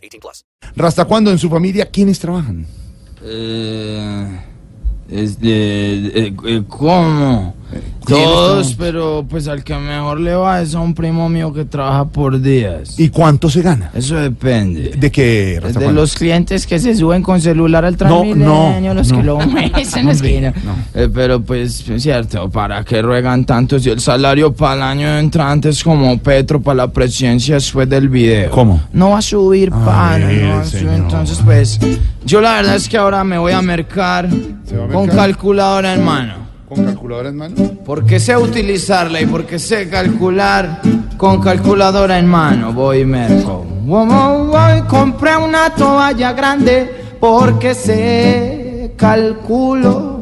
18 plus. ¿Hasta cuándo en su familia quiénes trabajan? Eh, este, eh, eh, ¿Cómo? Todos, pero pues al que mejor le va es a un primo mío que trabaja por días. ¿Y cuánto se gana? Eso depende. ¿De qué, De los clientes que se suben con celular al Transmilenio, no, los no. que lo los que no. Eh, pero pues, es cierto, ¿para qué ruegan tanto si el salario para el año entrante es como Petro para la presidencia después del video? ¿Cómo? No va a subir, pana, Ay, no va a subir. Entonces, pues, yo la verdad es que ahora me voy a mercar ¿Se va a con mercar? calculadora en mano. ¿Con calculadora en mano? Porque sé utilizarla y porque sé calcular con calculadora en mano. Voy merco. Voy, voy, voy, compré una toalla grande porque sé calculo.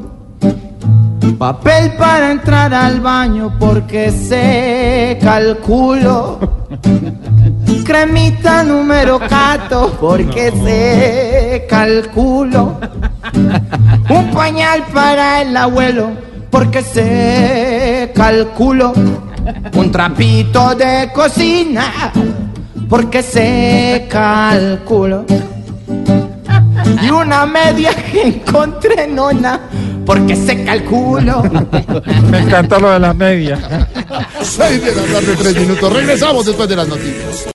Papel para entrar al baño porque sé calculo. Cremita número cato porque sé calculo. Un pañal para el abuelo, porque se calculó. Un trapito de cocina, porque se calculó. Y una media que encontré nona, porque se calculó. Me encanta lo de la media. 6 de la tarde, 3 minutos. Regresamos después de las noticias.